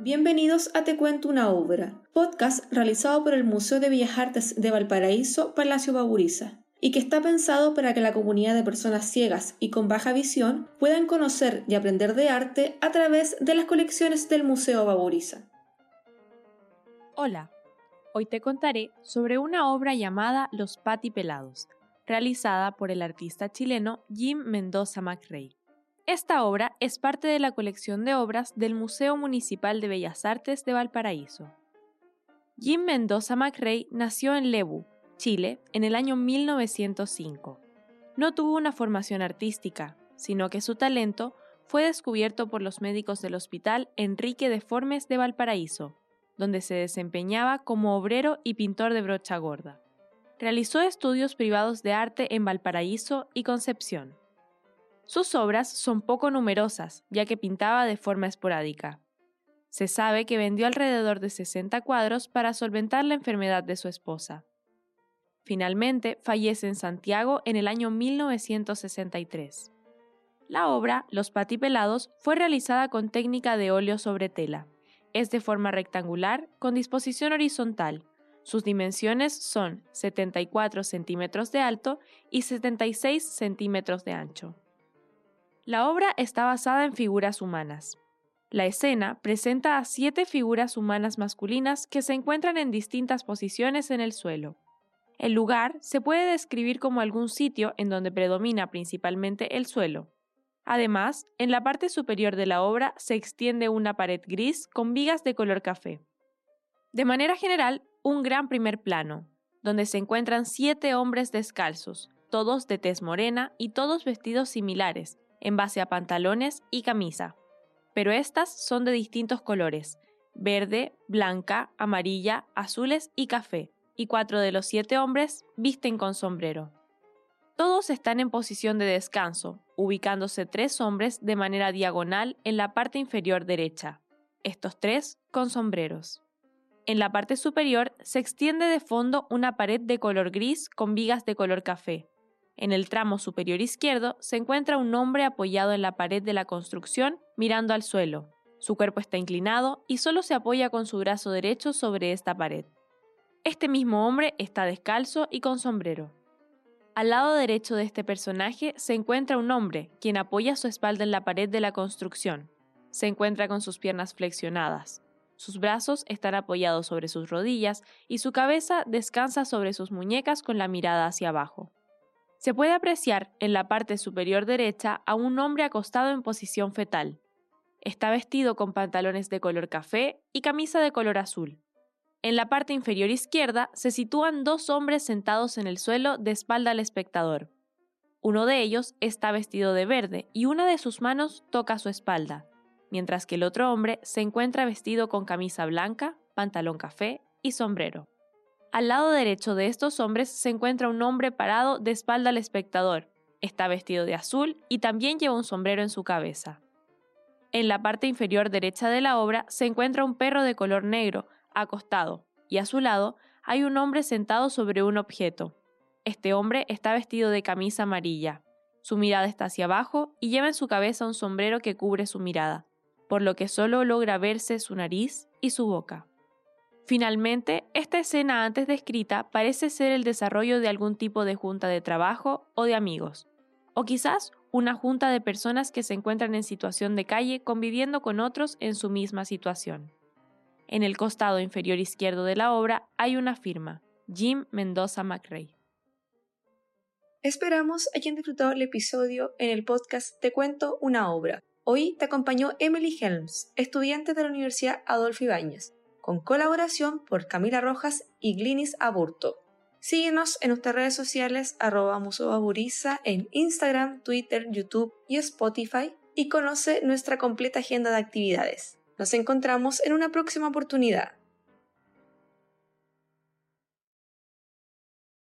Bienvenidos a Te Cuento una Obra, podcast realizado por el Museo de Bellas Artes de Valparaíso, Palacio Baburiza, y que está pensado para que la comunidad de personas ciegas y con baja visión puedan conocer y aprender de arte a través de las colecciones del Museo Baburiza. Hola, hoy te contaré sobre una obra llamada Los Pati Pelados, realizada por el artista chileno Jim Mendoza McRae. Esta obra es parte de la colección de obras del Museo Municipal de Bellas Artes de Valparaíso. Jim Mendoza McRae nació en Lebu, Chile, en el año 1905. No tuvo una formación artística, sino que su talento fue descubierto por los médicos del Hospital Enrique de Formes de Valparaíso, donde se desempeñaba como obrero y pintor de brocha gorda. Realizó estudios privados de arte en Valparaíso y Concepción. Sus obras son poco numerosas, ya que pintaba de forma esporádica. Se sabe que vendió alrededor de 60 cuadros para solventar la enfermedad de su esposa. Finalmente, fallece en Santiago en el año 1963. La obra, Los Patipelados, fue realizada con técnica de óleo sobre tela. Es de forma rectangular, con disposición horizontal. Sus dimensiones son 74 centímetros de alto y 76 centímetros de ancho. La obra está basada en figuras humanas. La escena presenta a siete figuras humanas masculinas que se encuentran en distintas posiciones en el suelo. El lugar se puede describir como algún sitio en donde predomina principalmente el suelo. Además, en la parte superior de la obra se extiende una pared gris con vigas de color café. De manera general, un gran primer plano, donde se encuentran siete hombres descalzos, todos de tez morena y todos vestidos similares, en base a pantalones y camisa. Pero estas son de distintos colores, verde, blanca, amarilla, azules y café, y cuatro de los siete hombres visten con sombrero. Todos están en posición de descanso, ubicándose tres hombres de manera diagonal en la parte inferior derecha, estos tres con sombreros. En la parte superior se extiende de fondo una pared de color gris con vigas de color café, en el tramo superior izquierdo se encuentra un hombre apoyado en la pared de la construcción mirando al suelo. Su cuerpo está inclinado y solo se apoya con su brazo derecho sobre esta pared. Este mismo hombre está descalzo y con sombrero. Al lado derecho de este personaje se encuentra un hombre, quien apoya su espalda en la pared de la construcción. Se encuentra con sus piernas flexionadas. Sus brazos están apoyados sobre sus rodillas y su cabeza descansa sobre sus muñecas con la mirada hacia abajo. Se puede apreciar en la parte superior derecha a un hombre acostado en posición fetal. Está vestido con pantalones de color café y camisa de color azul. En la parte inferior izquierda se sitúan dos hombres sentados en el suelo de espalda al espectador. Uno de ellos está vestido de verde y una de sus manos toca su espalda, mientras que el otro hombre se encuentra vestido con camisa blanca, pantalón café y sombrero. Al lado derecho de estos hombres se encuentra un hombre parado de espalda al espectador. Está vestido de azul y también lleva un sombrero en su cabeza. En la parte inferior derecha de la obra se encuentra un perro de color negro, acostado, y a su lado hay un hombre sentado sobre un objeto. Este hombre está vestido de camisa amarilla. Su mirada está hacia abajo y lleva en su cabeza un sombrero que cubre su mirada, por lo que solo logra verse su nariz y su boca. Finalmente, esta escena antes descrita parece ser el desarrollo de algún tipo de junta de trabajo o de amigos, o quizás una junta de personas que se encuentran en situación de calle conviviendo con otros en su misma situación. En el costado inferior izquierdo de la obra hay una firma, Jim Mendoza McRae. Esperamos hayan disfrutado el episodio en el podcast Te cuento una obra. Hoy te acompañó Emily Helms, estudiante de la Universidad Adolfo Ibáñez con colaboración por Camila Rojas y Glinis Aburto. Síguenos en nuestras redes sociales arroba musobaburiza en Instagram, Twitter, YouTube y Spotify y conoce nuestra completa agenda de actividades. Nos encontramos en una próxima oportunidad.